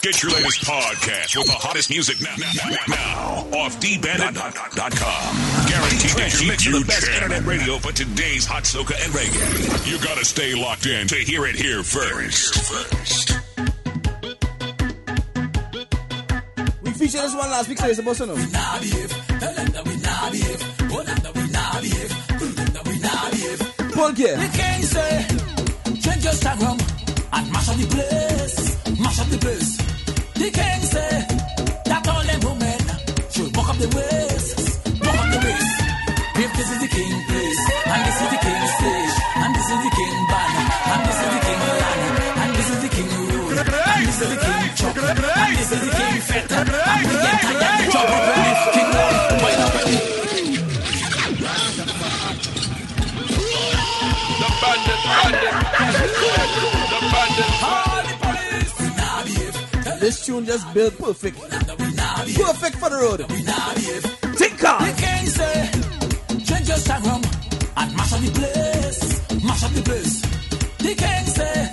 Get your latest podcast with the hottest music now, now, now, now off dbandit.com. Guaranteed that you mix of the best internet radio for today's hot soca and reggae. You gotta stay locked in to hear it here first. We featured this one last week, so it's supposed to oh. know. Paul Gear. The king say, change your Instagram and mash up the place, mash up the place. The king say, that all them women should walk up the waist, walk up the waist. If this is the king place, and this is the king stage, and this is the king band, and this is the king land, and this is the king road, and this is the king chocolate, and this is the king fete, and we get tired, chop up the king This tune just built perfect. Perfect for the road. Think The on. king say, change your Instagram and mash up the place, mash up the place. The king say,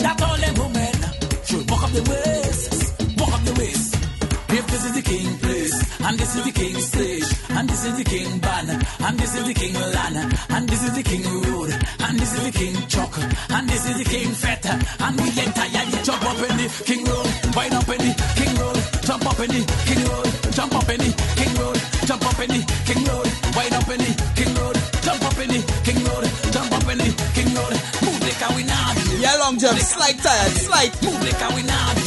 that all them women should walk up the waist, walk up the waist. If this is the king place, and this is the king stage, and this is the king band, and this is the king land, and this is the king road, and this is the king and this is the king fete, and we get tired, you jump up in the king road, wind up in the king road, jump up in the king road, jump up in the king road, jump up in the king road, wind up in the king road, jump up in the king road, jump up in the king road, move like a we now. Yeah, long jump. Slight tired. Slight. Move like a we now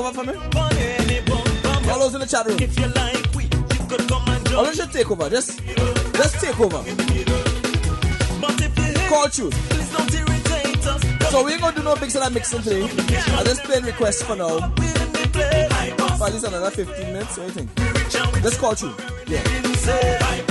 over for me. Burn any bum bum. All those in the chat room. If you like, we you could come and All join. Oh, you should take over. Just, just take over. You Call choose. please don't irritate us. So we ain't gonna do no mixing and mixing today. I just playing requests for now. We in the play. Hype up, For at least another 15 minutes. What do you think? reach out, we Just call through. Yeah.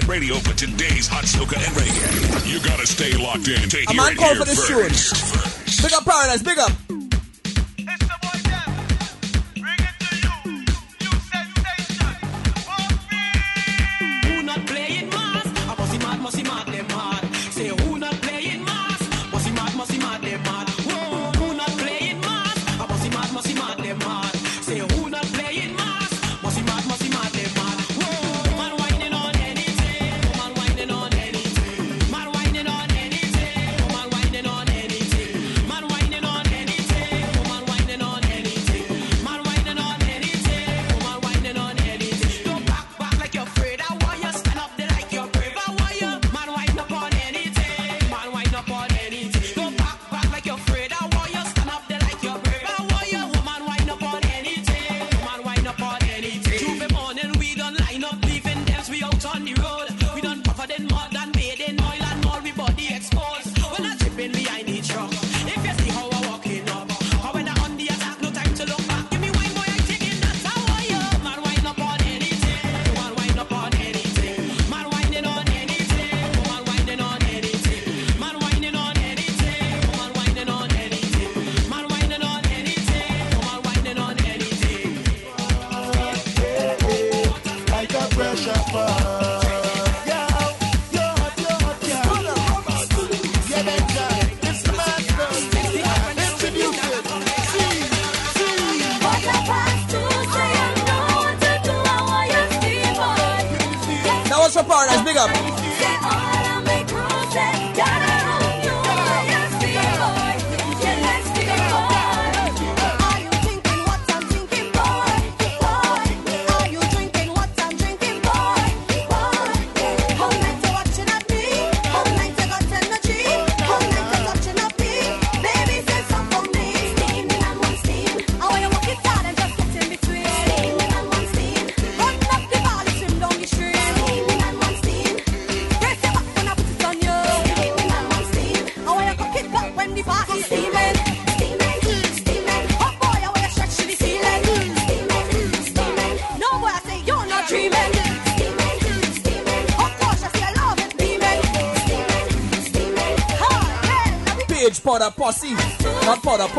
Internet radio for today's hot soca and reggae. You gotta stay locked in hear man it here for this tune. first. Big up Paradise. Big up. São para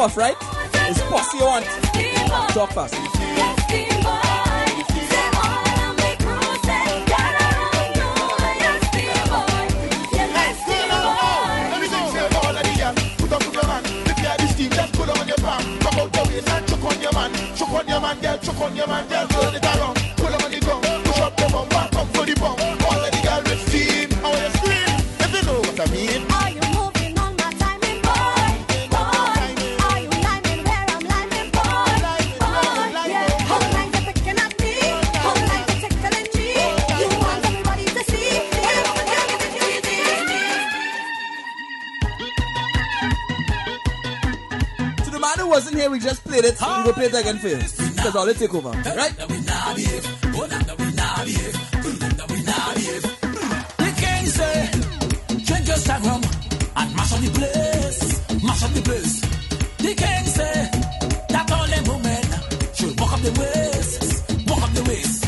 puff, right? It's puff you want. Talk fast. second phase. Because all they take over, right? The king say, change your Instagram and mash up the place, mash up the place. The king say that all them women should walk up the waist, walk up the waist.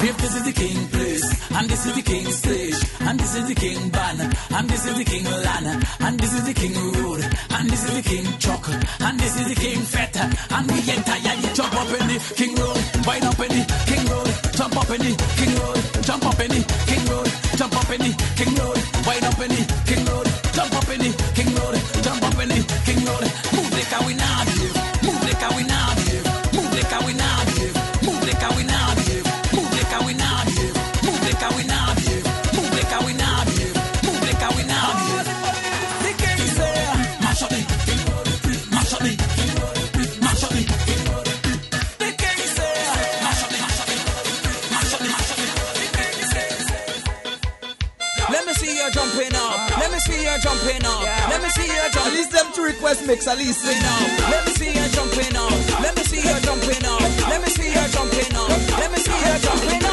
If this is the king place and this is the king stage, and this is the King banner, and this is the King lana, and this is the King road, and this is the King truck, and this is the King feta, and we entire you jump up in the King road, wind up in the King road, jump up in the King road, jump up in the King road, jump up in the King road, wind up in the King road, jump up in the King road, jump up in the King road, move like a we move like a we West mix at least. Let me see you jumping up. Let me see you jumping up. Let me see you jumping up. Let me see you jumping up.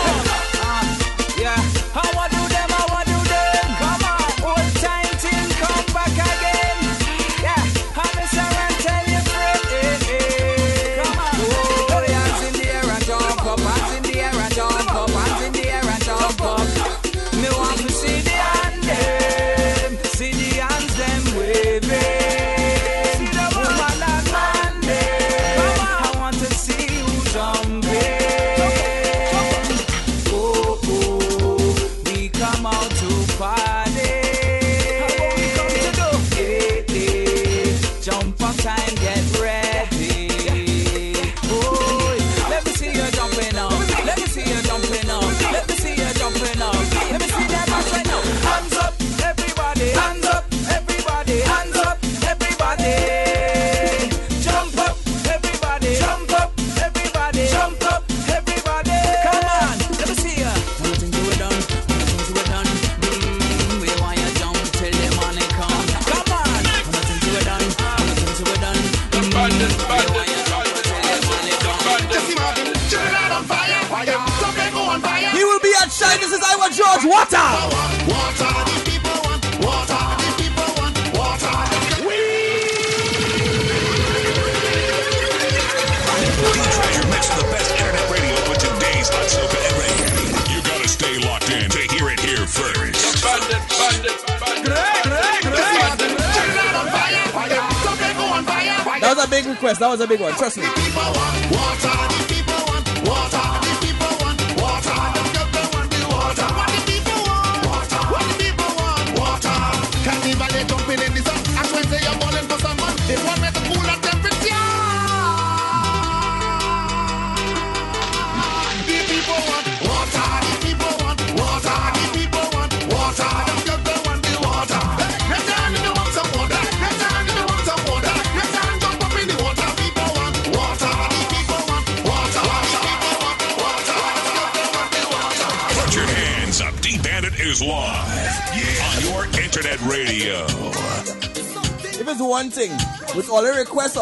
big one. Trust me.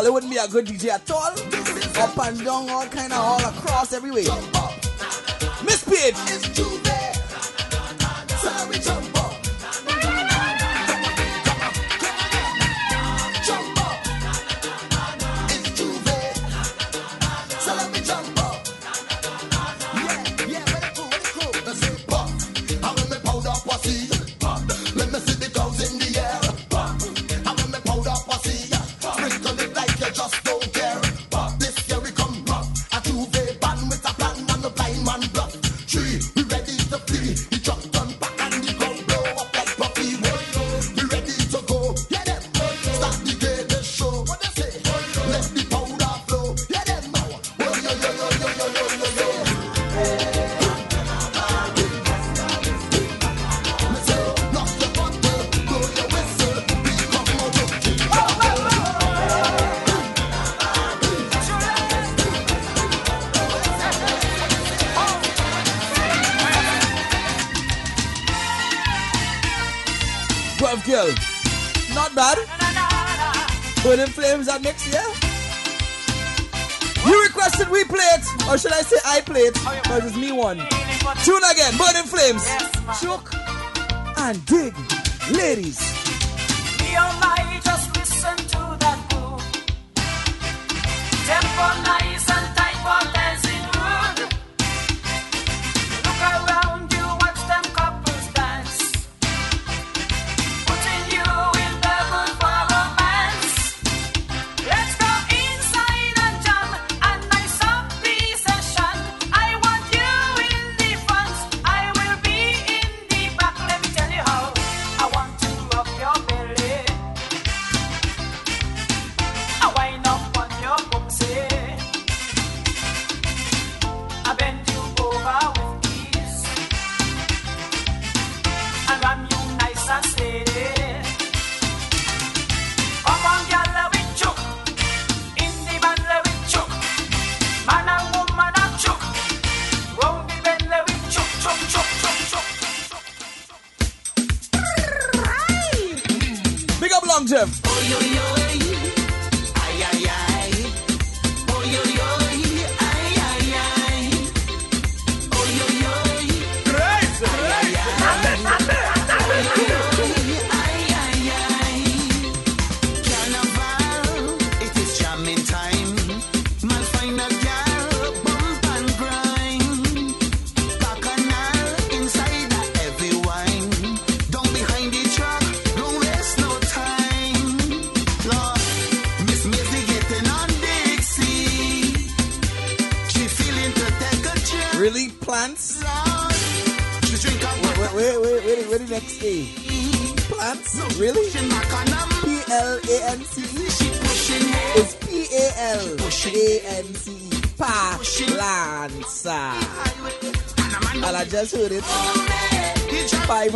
it wouldn't be a good DJ at all. Up and down, all kind of all across everywhere. Tune again, Burning Flames. Yes, Choke and dig, ladies.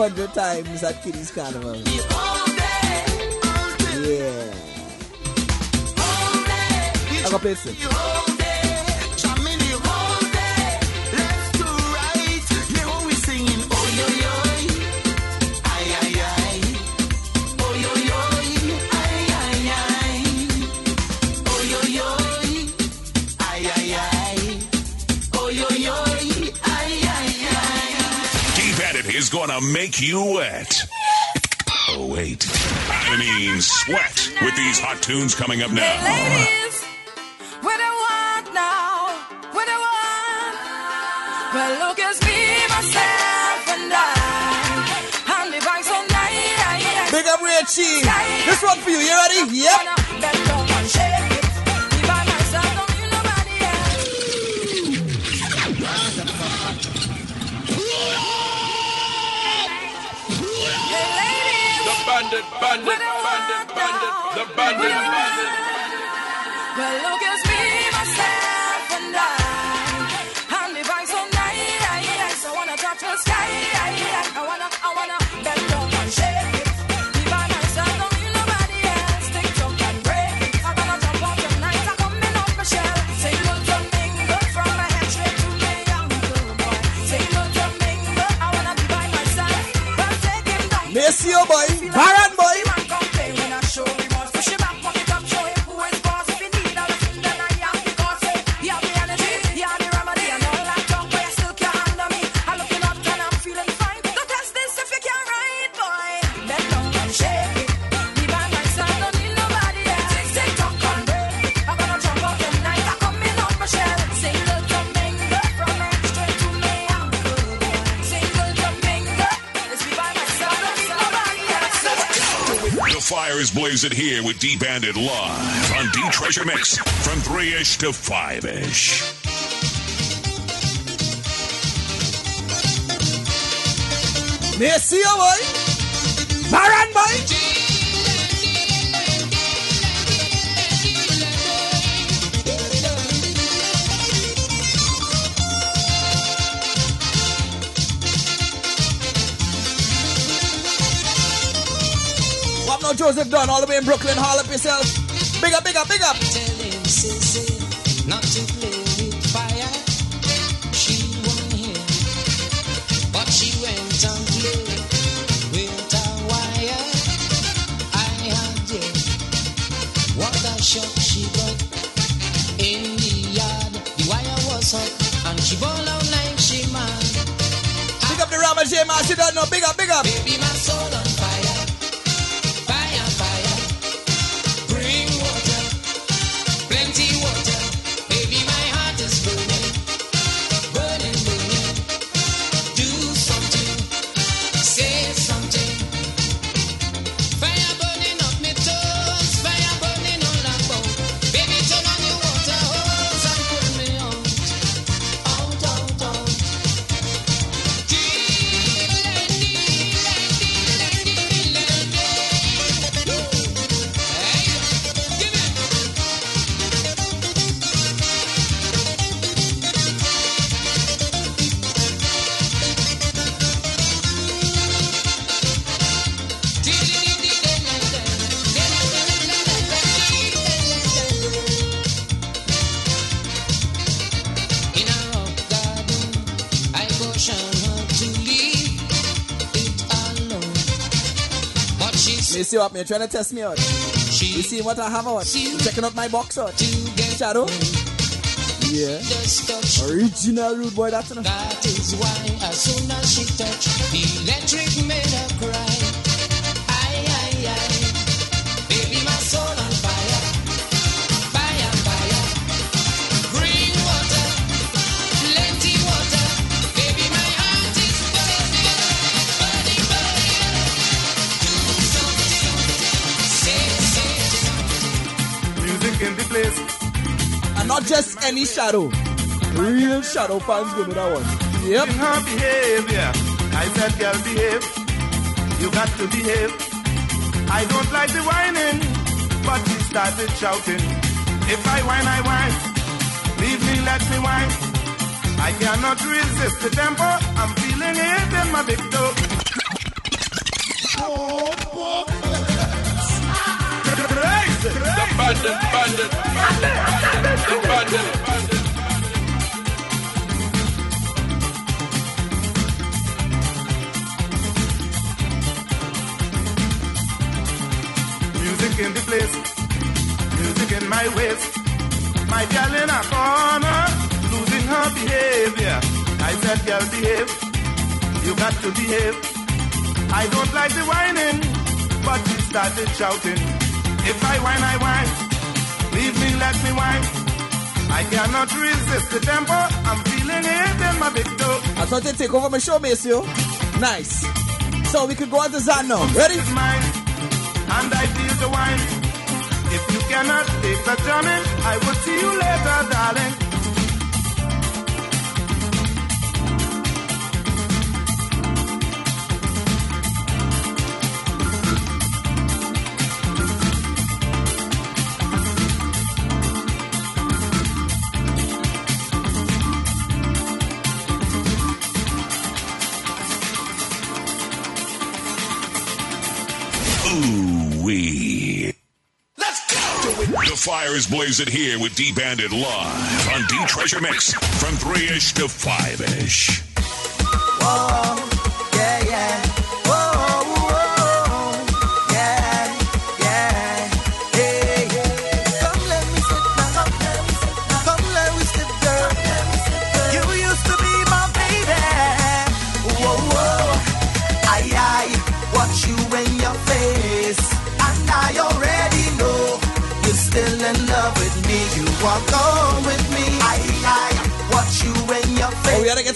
500 times at Kitty's Carnival. Yeah. I'm gonna. make you wet. Oh, wait. I mean, sweat with these hot tunes coming up now. Ladies, what I want now, what I want. Well, look, at me, myself, and I. I'm divine bank so nice. Big up, Red Cheese. This one for you. You ready? Yep. bandit, bandit, bandit, the bandit, bandit. Well, look, at me. Fix it here with D Bandit live on D Treasure Mix from 3 ish to 5 ish. Messi boy, Baran boy. out Joseph Dunn all the way in Brooklyn. Haul up yourself. Big up, big up, big up. Not to play with fire. She won him, but she went with a wire. I had it. What a shock she got in the yard. The wire was hot, and she ball out like she up the J. Big up, big up. Baby, she's Me see what me trying to test me out. You see what I have out? You checking out my box out? Shadow? Yeah. Original rude boy, that's enough. That is why as soon as she any shadow. Real shadow fans go to that one. Yep. In her behavior, I said, girl, behave. You got to behave. I don't like the whining, but she started shouting. If I whine, I whine. Leave me, let me whine. I cannot resist the tempo. I'm feeling it in my big toe. Crazy. The bandit, bandit, bandit, the bandit, bandit. Music in the place, music in my waist. My girl in a corner, losing her behavior. I said, girl, behave. You got to behave. I don't like the whining, but she started shouting. If I whine, I whine. Leave me, let me whine. I cannot resist the tempo. I'm feeling it in my big toe. I thought they take over my show, miss you. Nice. So we could go on to Zan now. Ready? It's mine, and I feel the wine. If you cannot take the jamming, I will see you later, darling. Fire is blazing here with D Bandit live on D Treasure Mix from three ish to five ish. Yeah,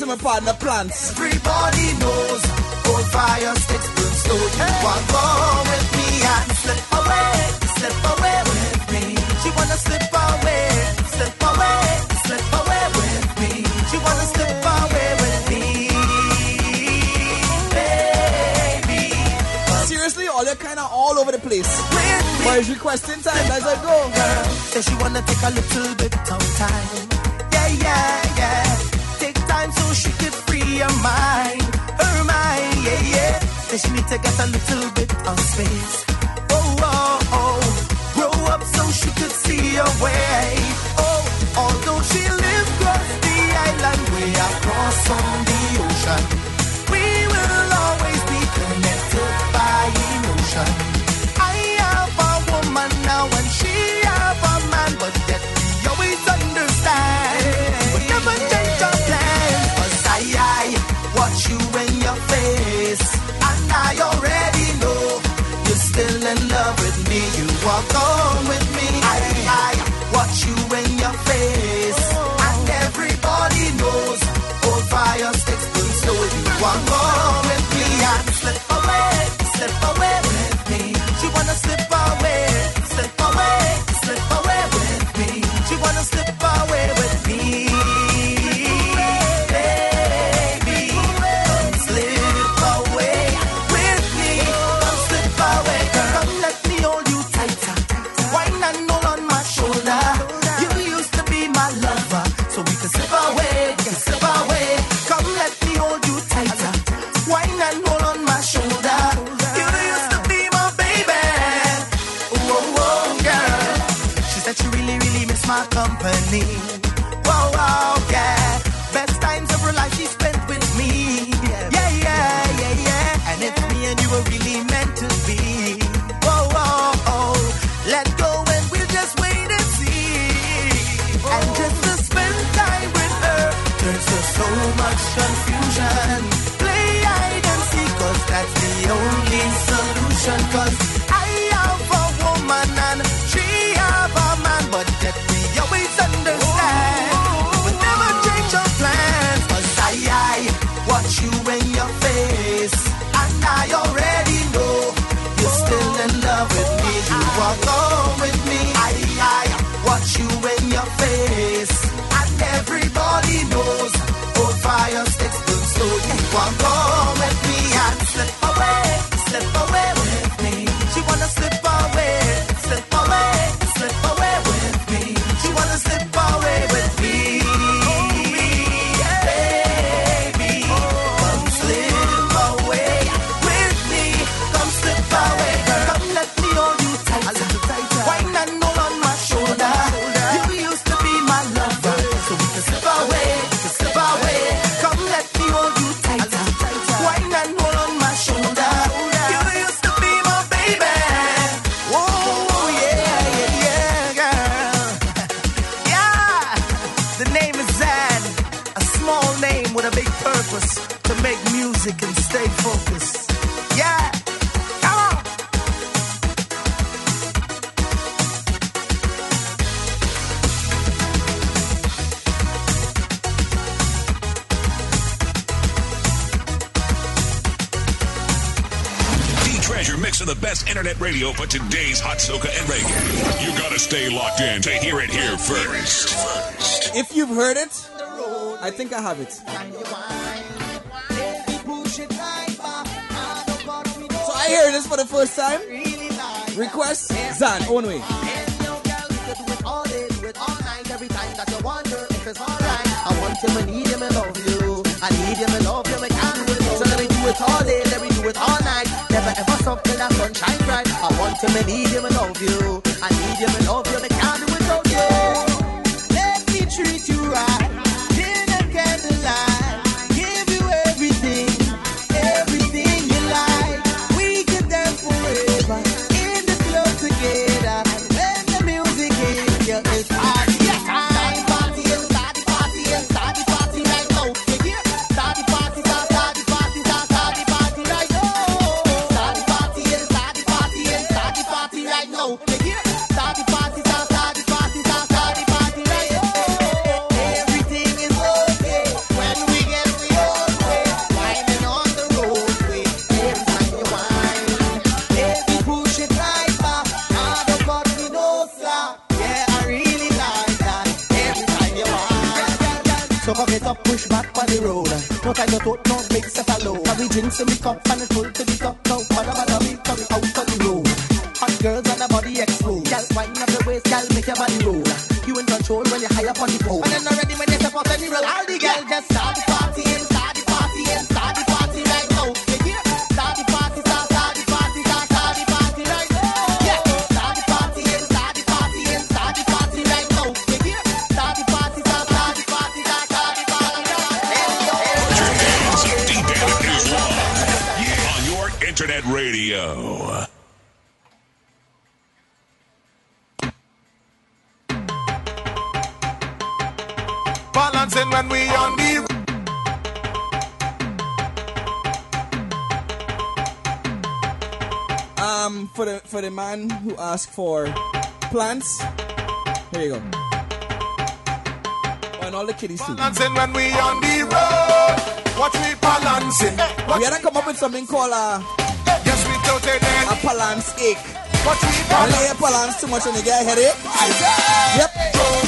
to my partner, Plants. Everybody knows old fire sticks burn slow. You want go with me and slip away, slip away with me. She wanna slip away, slip away, slip away with me. She wanna slip away with me, baby. Seriously, all you're kind of all over the place. But it's requesting time as I go. girl. Say she wanna take a little bit of time. Mind, her mind. Yeah, yeah. Say she need to get a little bit of space. Oh, oh, oh. Grow up so she could see her way. you radio for today's hot soca and reggae. You gotta stay locked in to hear it here first. If you've heard it, I think I have it. So I hear this for the first time. Request Zan, own way. I want him, I need him, I love you. I need him, I love him, I can't wait. So let me do it all day, let me do it all night. Ever so till the sunshine bright. I want you, me need you, me love you. I need you, me love you. Balancing when we on the road. Watch me balancing. Watch we had to come up with something called uh, a. Yes, we totally did. A balance ache. Watch me balance. Balance too much and you get a headache. Yep.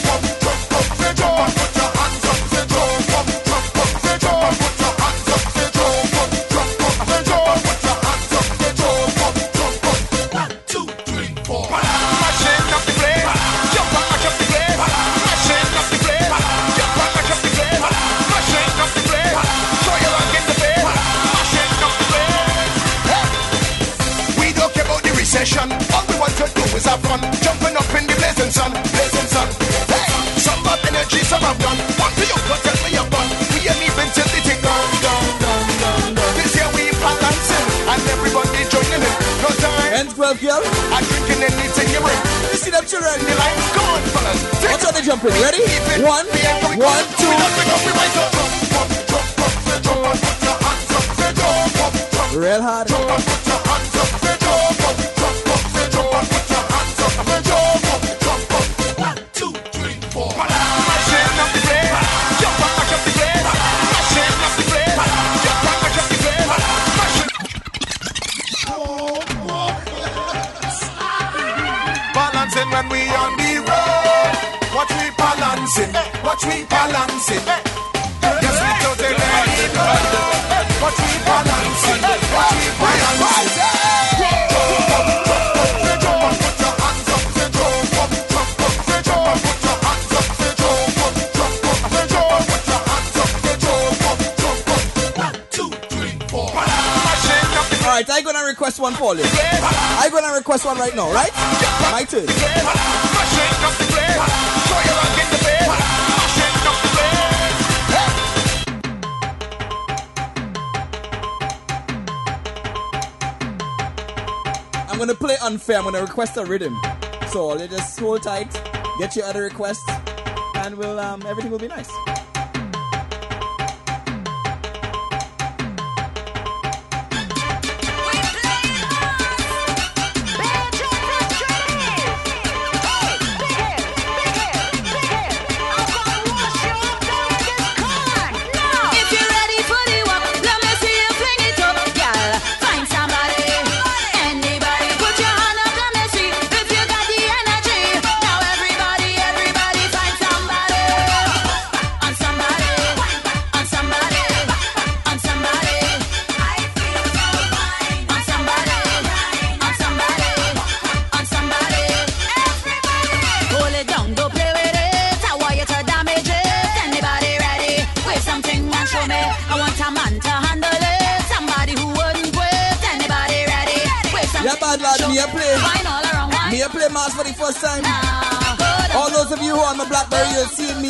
Red hot. call it. Gonna request one right now, right? My turn. I'm gonna play unfair. I'm gonna request a rhythm. So you just hold tight, get your other requests, and we'll um, everything will be nice.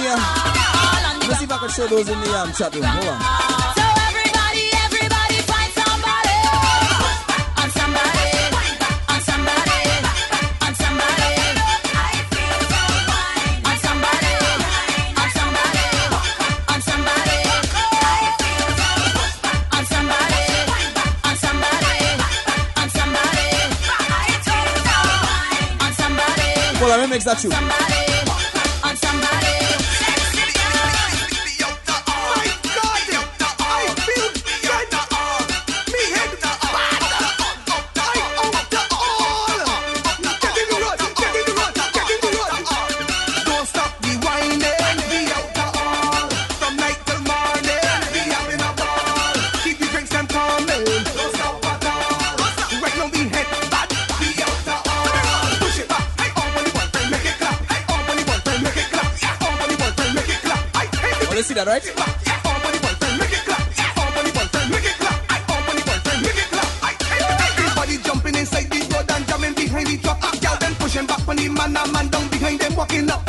Let's see if I can show those in the um, chat room. Hold on. Somebody. On somebody. On somebody. On somebody. I feel so fine. On somebody. On somebody. On somebody. I feel so fine. On somebody. On somebody. On somebody. On somebody. Hold on, let me. Somebody. that, right? Everybody jumping inside the road and jamming behind the truck. Girl, then pushing back on the man a man down behind them walking up.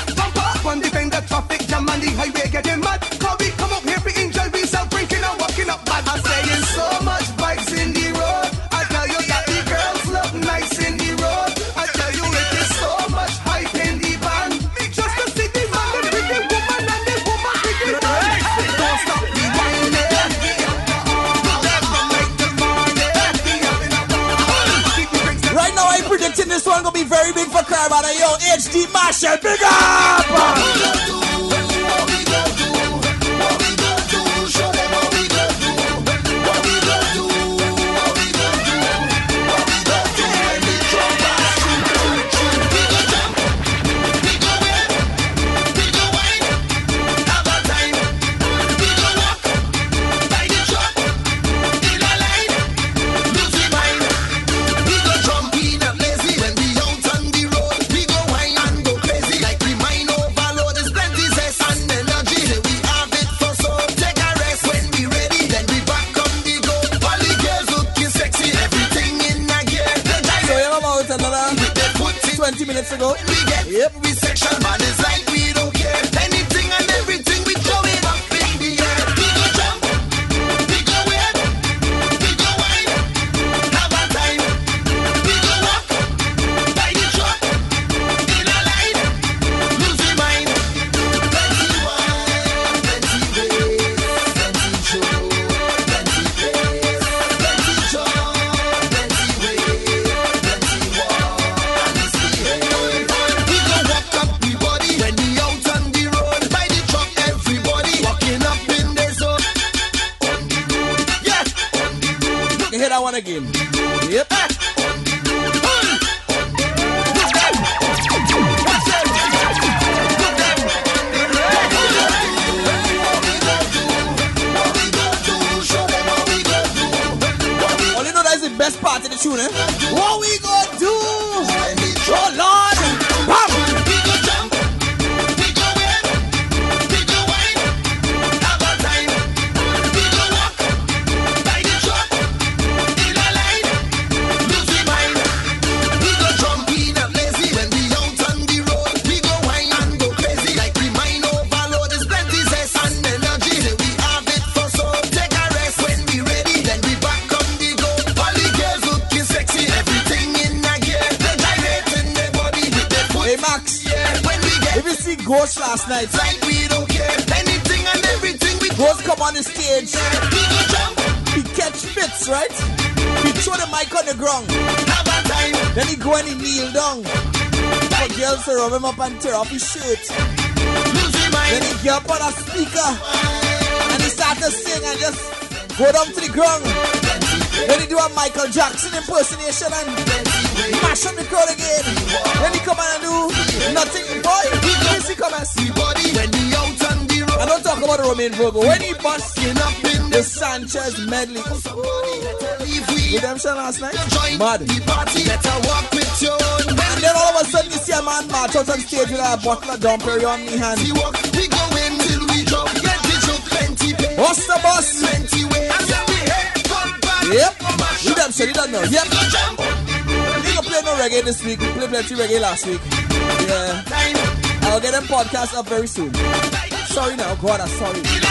action and mash up the crowd again. When he come and do nothing, boy, he come and see body. When he out on the road, I don't talk about the Romain Virgo. When he busting up in the Sanchez medley. Redemption last night, mad. And then all of a sudden you see a man march out on stage with a bottle of Domper on me hand. See what we go in till we drop. Get the. What's the boss? Yep. I'm sorry, you don't know. Yep. We can play no reggae this week. We played plenty reggae last week. Yeah. I'll get them podcast up very soon. Sorry now, God, I'm sorry.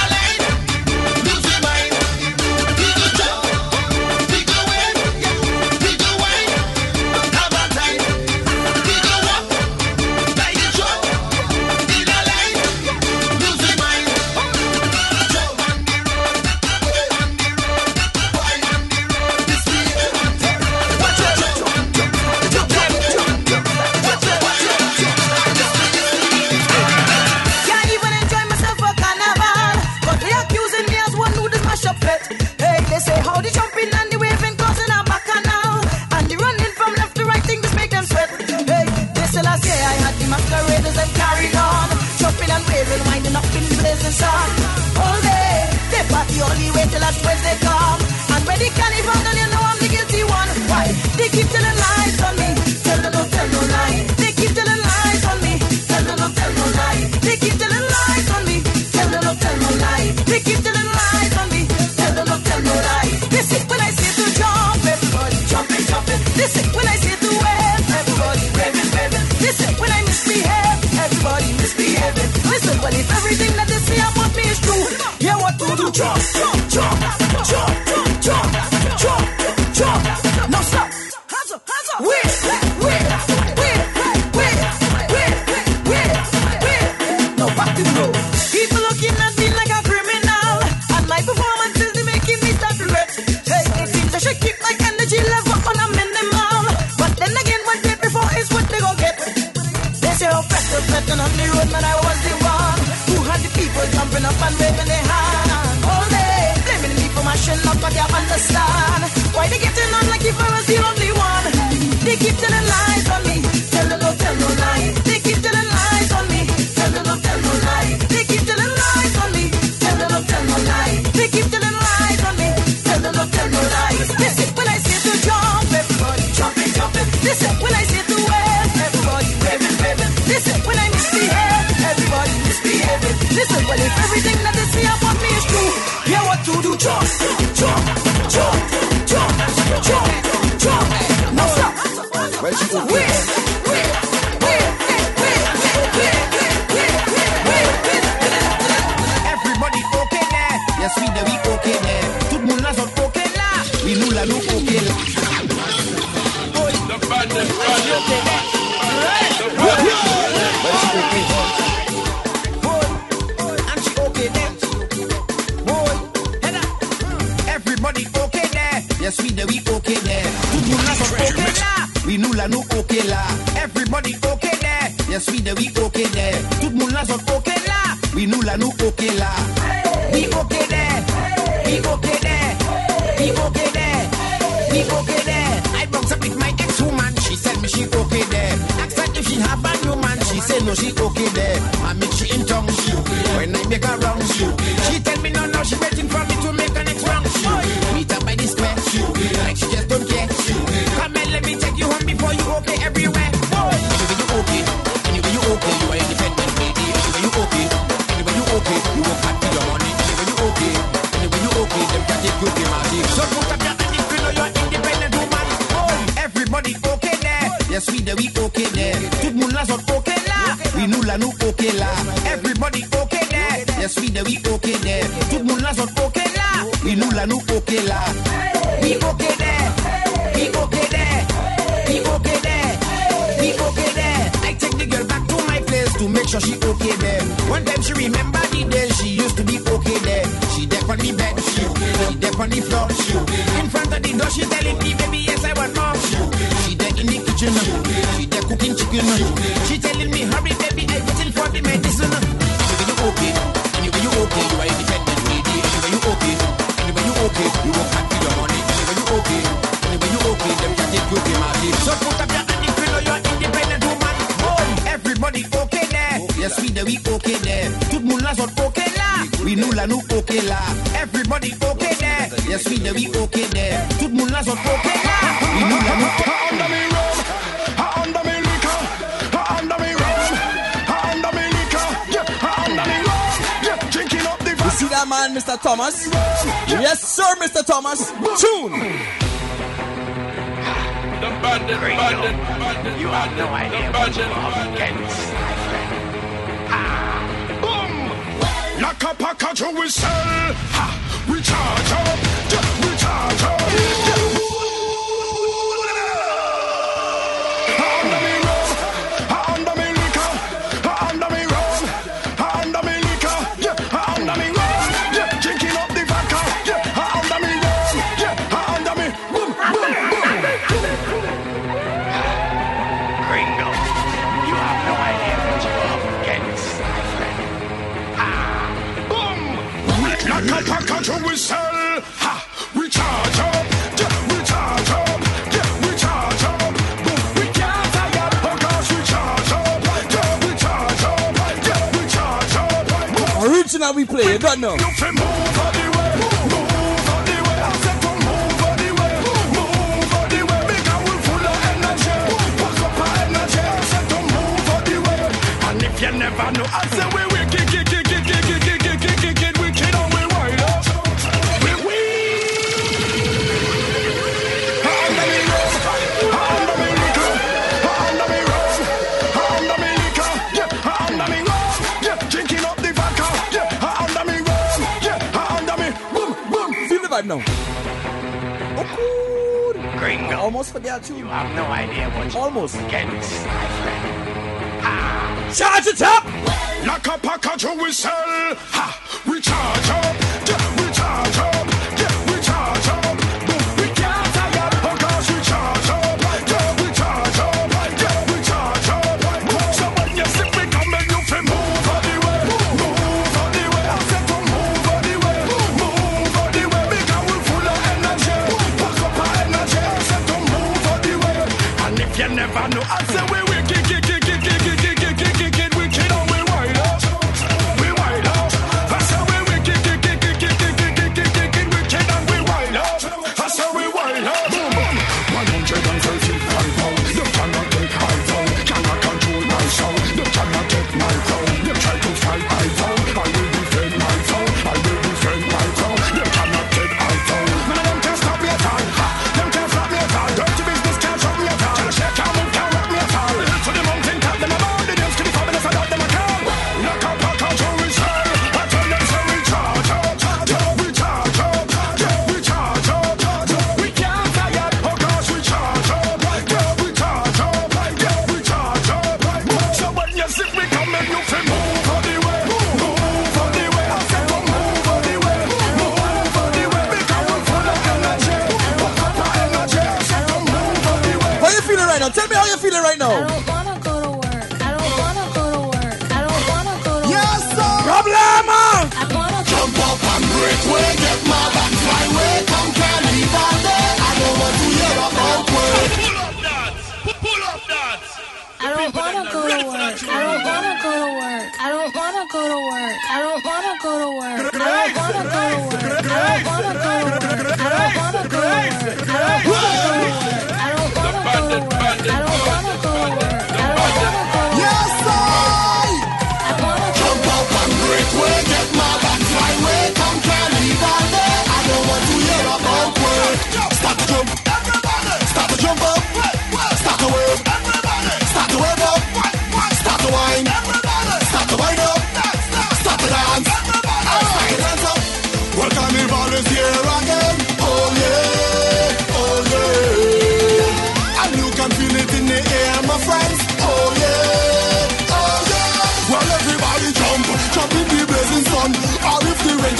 play, you don't know. Move out the way, move out the way. I said to move out the way, move out the way. Full of energy, energy. I said to move out the way, and if you never know, I say we. Gringo. Almost forgot you. You have no idea what you almost can my friend. Ah. Charge it up! Like a package, we sell.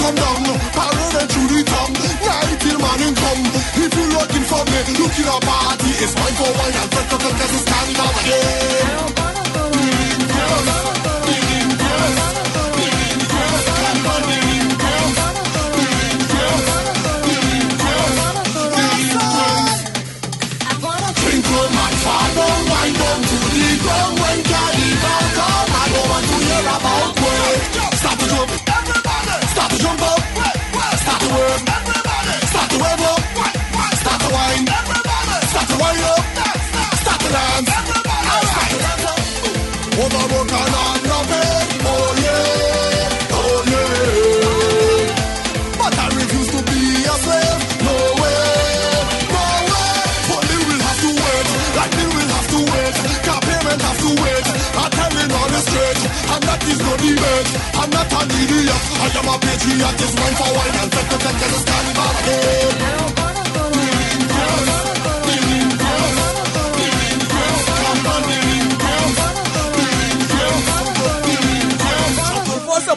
come down. Parade to the town. Night till morning come. If you're looking for me, look at a party. It's mine for one, and bread, cause it's carnival. Yeah.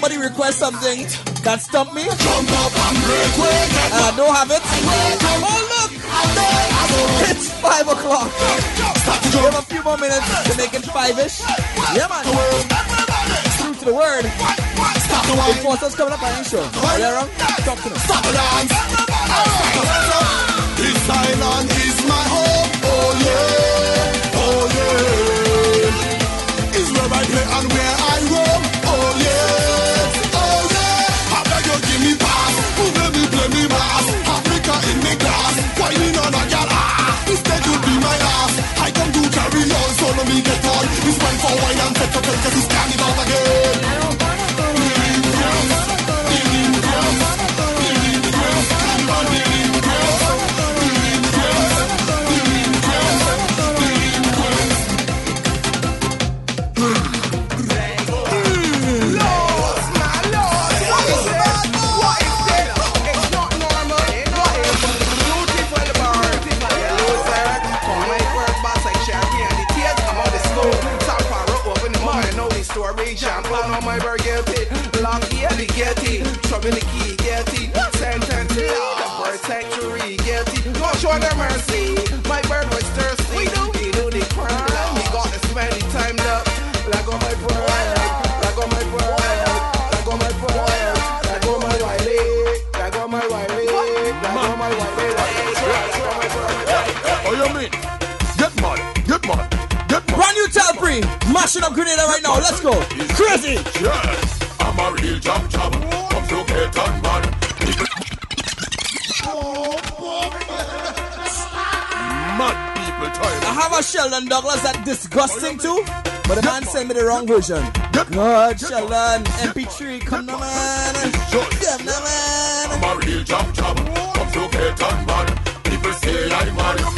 somebody request something that stumped me. And I don't have it. Oh look! It's five o'clock. We have a few more minutes to make it five-ish. Yeah man. Through to the word. Enforcers coming up on the show. Are you wrong? Talk to us. Israel and send me the wrong version. God, Shalan, MP3, come now, man. Come now, man. I'm a real job job. I'm to get on, man. People say I'm mad.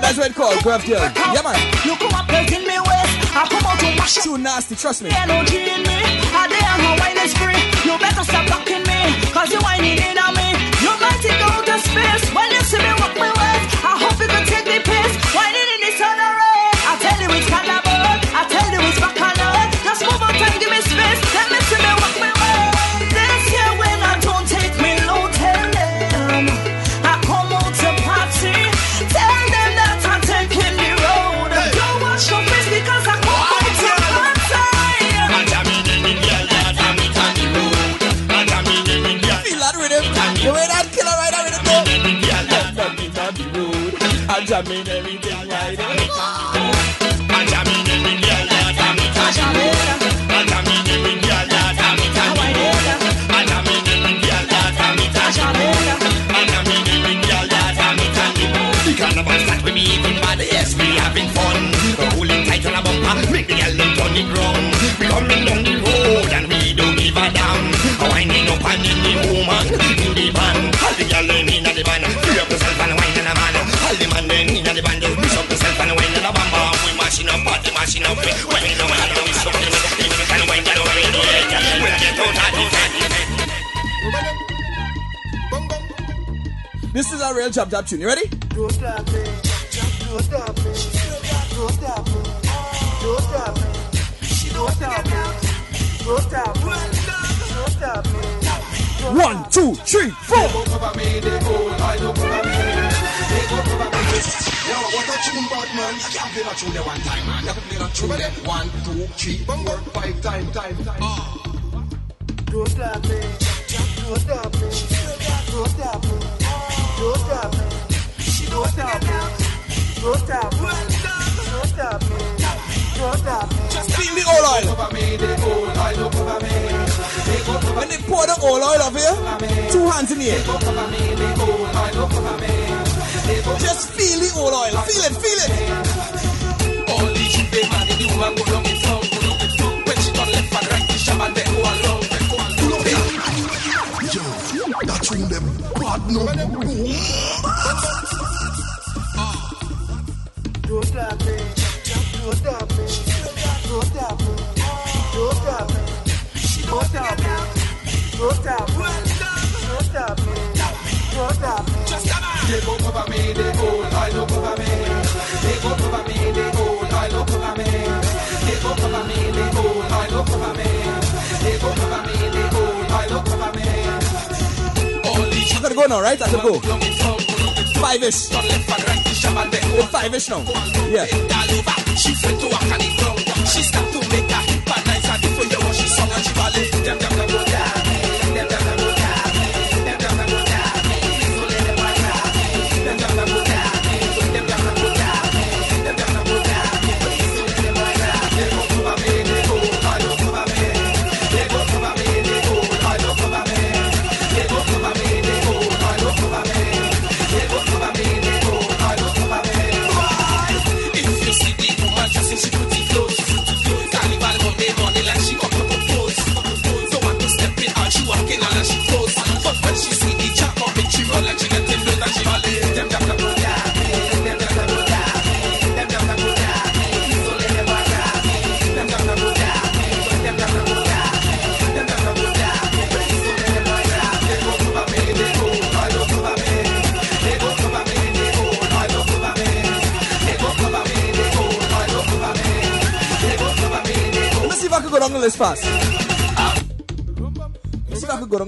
that's what it's called, Yeah, man. You come up me I come out to Too nasty, trust me. Energy in me, I dare on my wine is free. You better stop blocking me, cause you on me. You might take out the space when you see me walk my. I hope you can take that real chop chop tune. You ready? One, two, three, four. One, two, three, one more, five time, Don't stop me. Don't stop me. Don't stop me. Just oil. When they pour oil two hands in. Just feel the oil oil. Feel it, feel it. All bad no Don't stop me, don't stop me, don't stop me, don't stop me, don't stop me, don't stop me, don't stop me, don't stop me. Just come on. They go cover me, they go, I don't cover me. They go cover me, they go, I don't cover me. They go cover me, they go, I don't cover me. They go cover me. You gotta go now, right? I gotta go. Five ish. Five ish now. Yeah.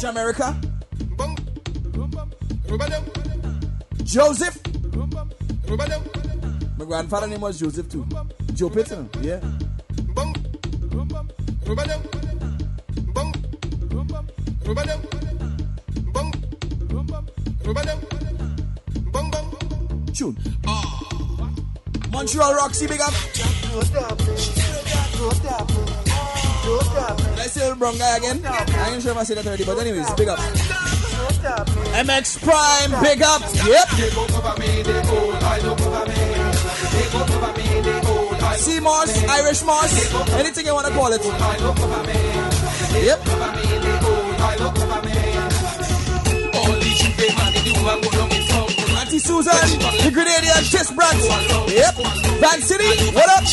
Jamaica. Joseph. My grandfather name was Joseph too. Joe Pitton, yeah. Tune. Ah. Montreal Roxy, big up. Say Bron guy again. I ain't sure if I said that already, but anyways, big up. MX Prime, big up. Yep. Sea moss, Irish moss, anything you want to call it. Yep. Auntie Susan, the Grenadian Kiss Brat. Yep. Van City, what up?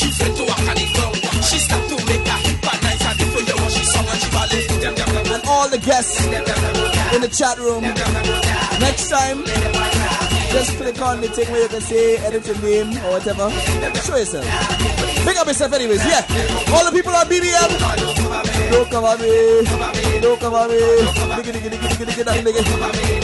Chat room. Next time, just click on the thing where you can say, edit your name or whatever. Show yourself. Big up yourself anyways, yeah. All the people on BBM. Don't come on me. Don't come on me. Diggy, diggy, diggy, diggy, diggy.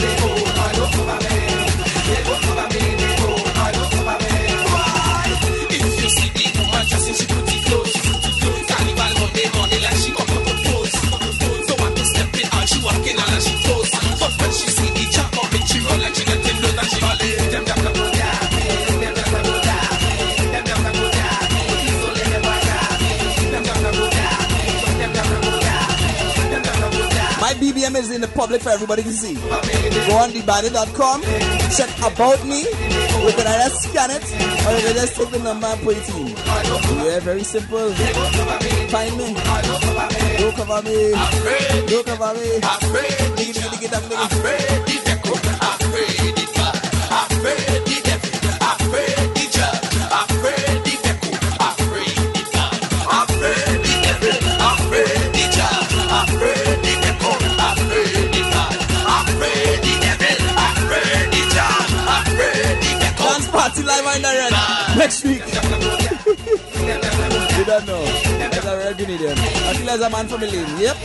Is in the public for everybody to see. Go on thebody.com, check about me. You can either scan it or you can just take the number and put it in. Yeah, very simple. Find me. Don't cover me. Don't cover me. Diggy, diggy, diggy, dang, live. Next week. you don't know. That's a red Grenadian. I feel as a man from the lane. Yep.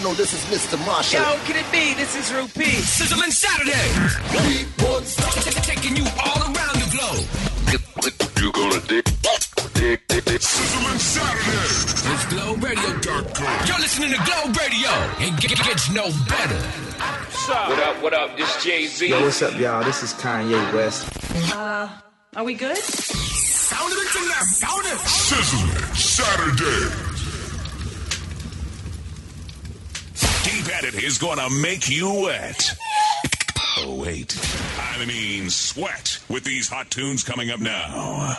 Yo, you don't know this is Mr. Marshall. Yo, can it be? This is Rupee. Sizzling Saturday. Taking you all around the globe. You gonna dig, dig, dig, dig. Sizzling Saturday. It's Globe Radio. You're listening to Globe Radio. It g- gets no better. What up, what up? This Jay Z. Yo, what's up, y'all? This is Kanye West. Uh, are we good? Sound of it Sound it. Sizzling Saturday. It is gonna make you wet. Oh, wait. I mean, sweat with these hot tunes coming up now.